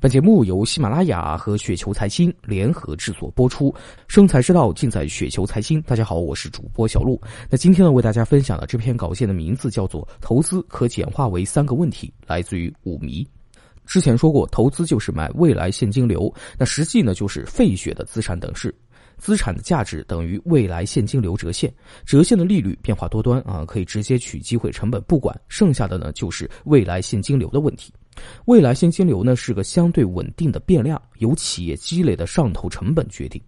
本节目由喜马拉雅和雪球财经联合制作播出，生财之道尽在雪球财经。大家好，我是主播小璐。那今天呢，为大家分享的这篇稿件的名字叫做《投资可简化为三个问题》，来自于五迷。之前说过，投资就是买未来现金流，那实际呢就是费雪的资产等式。资产的价值等于未来现金流折现，折现的利率变化多端啊，可以直接取机会成本不管，剩下的呢就是未来现金流的问题。未来现金流呢是个相对稳定的变量，由企业积累的上投成本决定。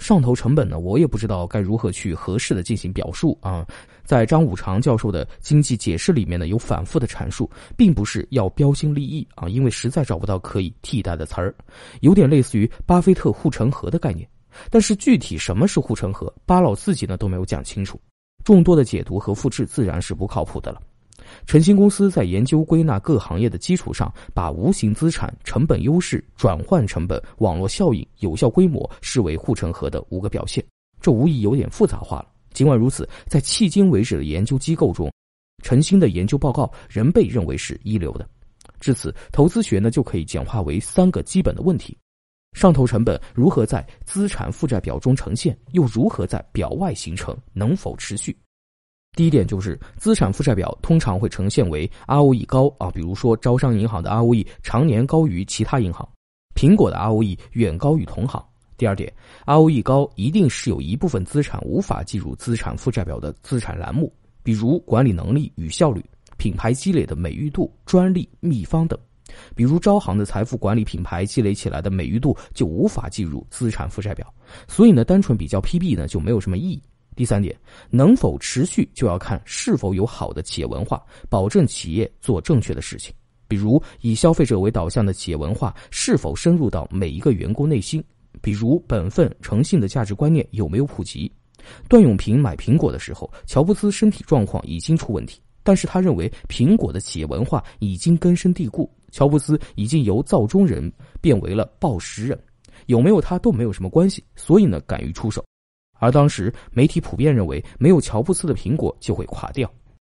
上投成本呢，我也不知道该如何去合适的进行表述啊。在张五常教授的经济解释里面呢，有反复的阐述，并不是要标新立异啊，因为实在找不到可以替代的词儿，有点类似于巴菲特护城河的概念。但是具体什么是护城河，巴老自己呢都没有讲清楚，众多的解读和复制自然是不靠谱的了。晨星公司在研究归纳各行业的基础上，把无形资产、成本优势、转换成本、网络效应、有效规模视为护城河的五个表现，这无疑有点复杂化了。尽管如此，在迄今为止的研究机构中，晨星的研究报告仍被认为是一流的。至此，投资学呢就可以简化为三个基本的问题。上投成本如何在资产负债表中呈现，又如何在表外形成，能否持续？第一点就是资产负债表通常会呈现为 ROE 高啊，比如说招商银行的 ROE 常年高于其他银行，苹果的 ROE 远高于同行。第二点，ROE 高一定是有一部分资产无法计入资产负债表的资产栏目，比如管理能力与效率、品牌积累的美誉度、专利、秘方等。比如招行的财富管理品牌积累起来的美誉度就无法计入资产负债表，所以呢，单纯比较 PB 呢就没有什么意义。第三点，能否持续就要看是否有好的企业文化，保证企业做正确的事情。比如以消费者为导向的企业文化是否深入到每一个员工内心？比如本分诚信的价值观念有没有普及？段永平买苹果的时候，乔布斯身体状况已经出问题，但是他认为苹果的企业文化已经根深蒂固。乔布斯已经由造中人变为了报时人，有没有他都没有什么关系，所以呢敢于出手。而当时媒体普遍认为，没有乔布斯的苹果就会垮掉。